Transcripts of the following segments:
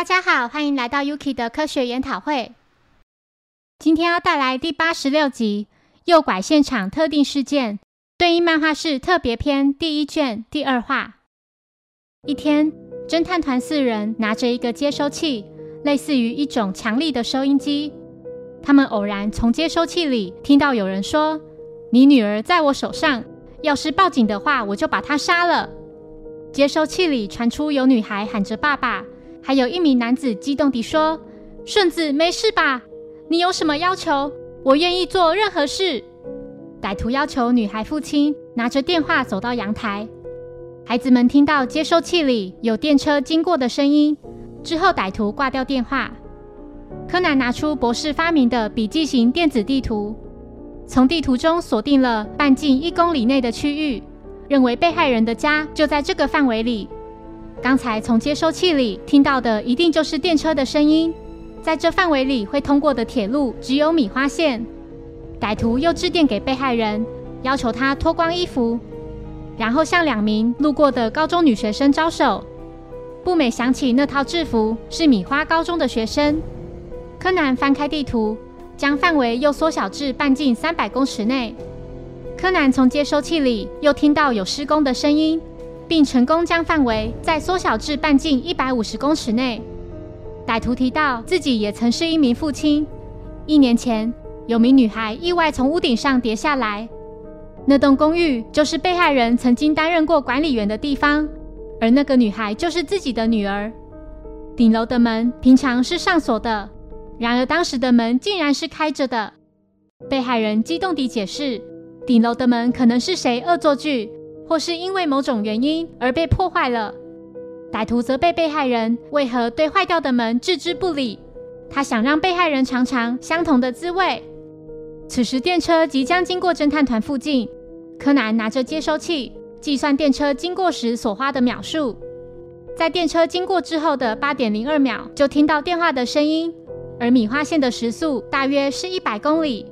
大家好，欢迎来到 Yuki 的科学研讨会。今天要带来第八十六集《诱拐现场特定事件》对应漫画是特别篇第一卷第二话。一天，侦探团四人拿着一个接收器，类似于一种强力的收音机。他们偶然从接收器里听到有人说：“你女儿在我手上，要是报警的话，我就把她杀了。”接收器里传出有女孩喊着“爸爸”。还有一名男子激动地说：“顺子，没事吧？你有什么要求？我愿意做任何事。”歹徒要求女孩父亲拿着电话走到阳台。孩子们听到接收器里有电车经过的声音之后，歹徒挂掉电话。柯南拿出博士发明的笔记型电子地图，从地图中锁定了半径一公里内的区域，认为被害人的家就在这个范围里。刚才从接收器里听到的一定就是电车的声音，在这范围里会通过的铁路只有米花线。歹徒又致电给被害人，要求他脱光衣服，然后向两名路过的高中女学生招手。步美想起那套制服是米花高中的学生。柯南翻开地图，将范围又缩小至半径三百公尺内。柯南从接收器里又听到有施工的声音。并成功将范围再缩小至半径一百五十公尺内。歹徒提到自己也曾是一名父亲。一年前，有名女孩意外从屋顶上跌下来。那栋公寓就是被害人曾经担任过管理员的地方，而那个女孩就是自己的女儿。顶楼的门平常是上锁的，然而当时的门竟然是开着的。被害人激动地解释，顶楼的门可能是谁恶作剧。或是因为某种原因而被破坏了，歹徒责备被害人为何对坏掉的门置之不理。他想让被害人尝尝相同的滋味。此时电车即将经过侦探团附近，柯南拿着接收器计算电车经过时所花的秒数。在电车经过之后的八点零二秒，就听到电话的声音，而米花线的时速大约是一百公里，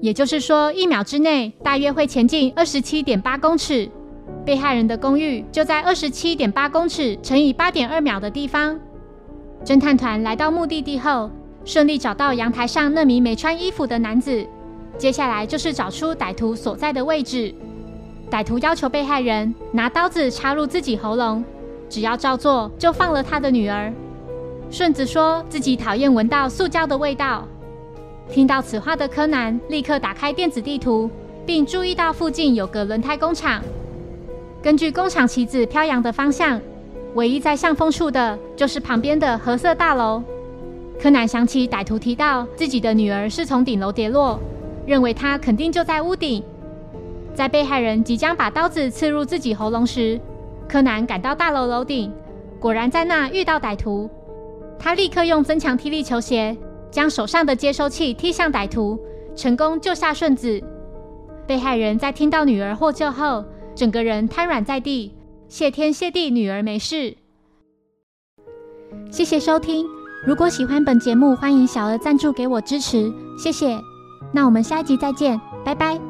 也就是说一秒之内大约会前进二十七点八公尺。被害人的公寓就在二十七点八公尺乘以八点二秒的地方。侦探团来到目的地后，顺利找到阳台上那名没穿衣服的男子。接下来就是找出歹徒所在的位置。歹徒要求被害人拿刀子插入自己喉咙，只要照做就放了他的女儿。顺子说自己讨厌闻到塑胶的味道。听到此话的柯南立刻打开电子地图，并注意到附近有个轮胎工厂。根据工厂旗子飘扬的方向，唯一在向风处的就是旁边的褐色大楼。柯南想起歹徒提到自己的女儿是从顶楼跌落，认为她肯定就在屋顶。在被害人即将把刀子刺入自己喉咙时，柯南赶到大楼楼顶，果然在那遇到歹徒。他立刻用增强踢力球鞋将手上的接收器踢向歹徒，成功救下顺子。被害人在听到女儿获救后。整个人瘫软在地，谢天谢地，女儿没事。谢谢收听，如果喜欢本节目，欢迎小额赞助给我支持，谢谢。那我们下一集再见，拜拜。